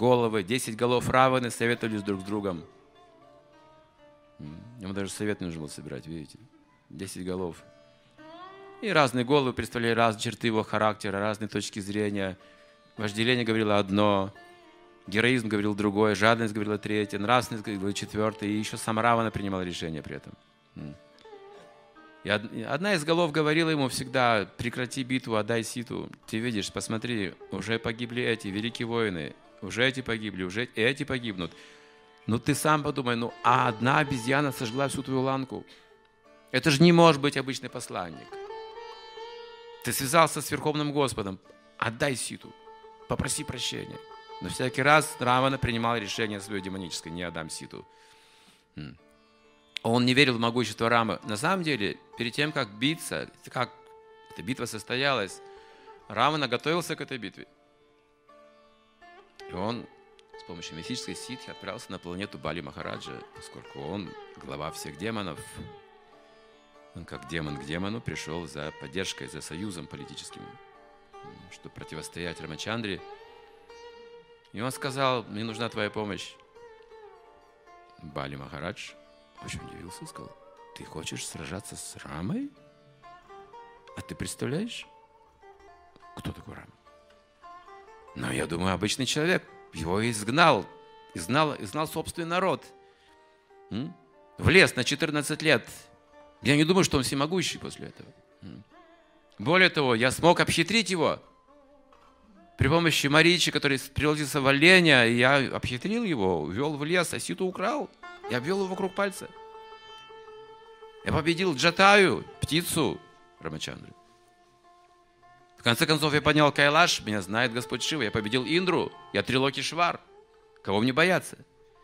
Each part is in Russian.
головы, 10 голов Раваны советовались друг с другом. Ему даже совет не нужно было собирать, видите? 10 голов. И разные головы представляли разные черты его характера, разные точки зрения. Вожделение говорило одно, героизм говорил другое, жадность говорила третье, нравственность говорила четвертое, и еще сам Равана принимал решение при этом. И одна из голов говорила ему всегда, прекрати битву, отдай ситу. Ты видишь, посмотри, уже погибли эти великие воины, уже эти погибли, уже эти погибнут. Ну ты сам подумай, ну а одна обезьяна сожгла всю твою ланку. Это же не может быть обычный посланник. Ты связался с Верховным Господом, отдай ситу, попроси прощения. Но всякий раз Равана принимал решение свое демоническое, не отдам ситу он не верил в могущество Рамы. На самом деле, перед тем, как биться, как эта битва состоялась, Рамана готовился к этой битве. И он с помощью мифической ситхи отправился на планету Бали Махараджа, поскольку он глава всех демонов. Он как демон к демону пришел за поддержкой, за союзом политическим, чтобы противостоять Рамачандре. И он сказал, мне нужна твоя помощь. Бали Махарадж очень удивился, сказал, ты хочешь сражаться с Рамой? А ты представляешь, кто такой Рама? Ну, я думаю, обычный человек. Его изгнал, изгнал, изгнал собственный народ. В лес на 14 лет. Я не думаю, что он всемогущий после этого. Более того, я смог обхитрить его. При помощи Маричи, который превратился в оленя, я обхитрил его, увел в лес, а украл. Я обвел его вокруг пальца. Я победил Джатаю, птицу Рамачандры. В конце концов, я поднял Кайлаш, меня знает Господь Шива. Я победил Индру, я Трилоки Швар. Кого мне бояться?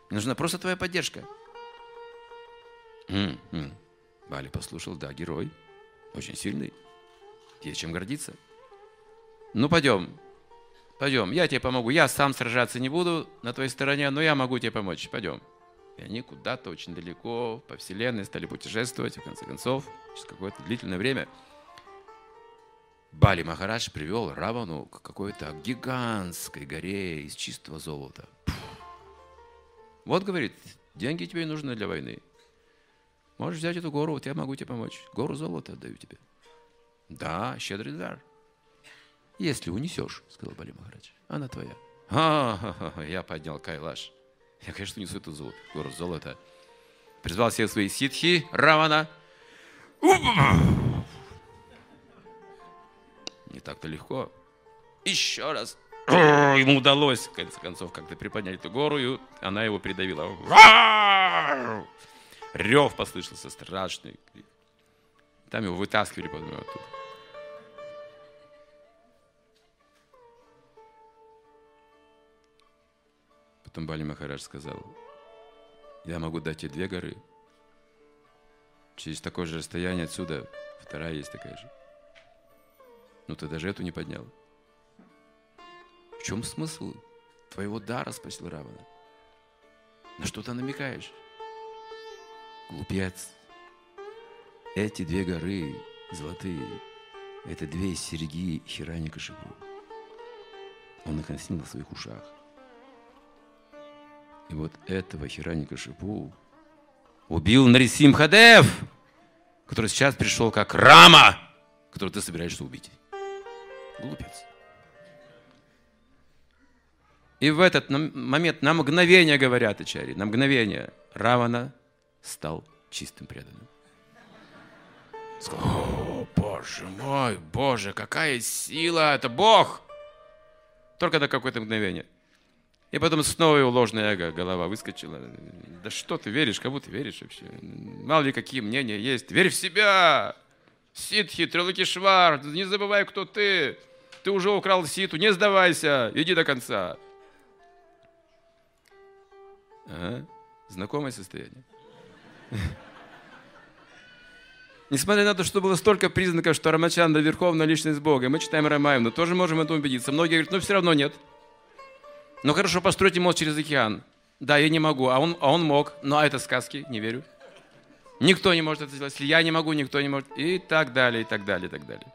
Мне нужна просто твоя поддержка. Бали послушал, да, герой. Очень сильный. Есть чем гордиться. Ну, пойдем. Пойдем, я тебе помогу. Я сам сражаться не буду на твоей стороне, но я могу тебе помочь. Пойдем. И они куда-то очень далеко по Вселенной стали путешествовать, в конце концов, через какое-то длительное время. Бали Махарадж привел Равану к какой-то гигантской горе из чистого золота. Вот, говорит, деньги тебе нужны для войны. Можешь взять эту гору, вот я могу тебе помочь. Гору золота отдаю тебе. Да, щедрый дар. Если унесешь, сказал Бали Махарадж, она твоя. А, я поднял Кайлаш. Я, конечно, несу эту золото, гору золота. Призвал все свои ситхи Равана. Не так-то легко. Еще раз. Ему удалось, в конце концов, как-то приподнять эту гору, и она его придавила. Рев послышался страшный. Там его вытаскивали потом оттуда. Потом Бали Махарадж сказал, я могу дать тебе две горы. Через такое же расстояние отсюда вторая есть такая же. Но ты даже эту не поднял. В чем смысл твоего дара, спросил Равана. На что ты намекаешь? Глупец. Эти две горы золотые, это две серьги Хираника Шипу. Он их носил на своих ушах. И вот этого Хираника Шипу убил Нарисим Хадев, который сейчас пришел как Рама, которого ты собираешься убить. Глупец. И в этот момент, на мгновение, говорят Ачари, на мгновение Равана стал чистым преданным. Сказал, о, боже мой, боже, какая сила, это Бог! Только на какое-то мгновение – и потом снова его ложное эго, голова выскочила. Да что ты веришь, кому ты веришь вообще? Мало ли какие мнения есть. Верь в себя! Ситхи, Трилакишвар, не забывай, кто ты. Ты уже украл ситу, не сдавайся, иди до конца. Ага. Знакомое состояние. Несмотря на то, что было столько признаков, что Рамачанда – верховная личность Бога, мы читаем Рамаем, но тоже можем в этом убедиться. Многие говорят, ну все равно нет. Ну хорошо, постройте мост через океан. Да, я не могу, а он, а он мог. Ну а это сказки, не верю. Никто не может это сделать. Если я не могу, никто не может. И так далее, и так далее, и так далее.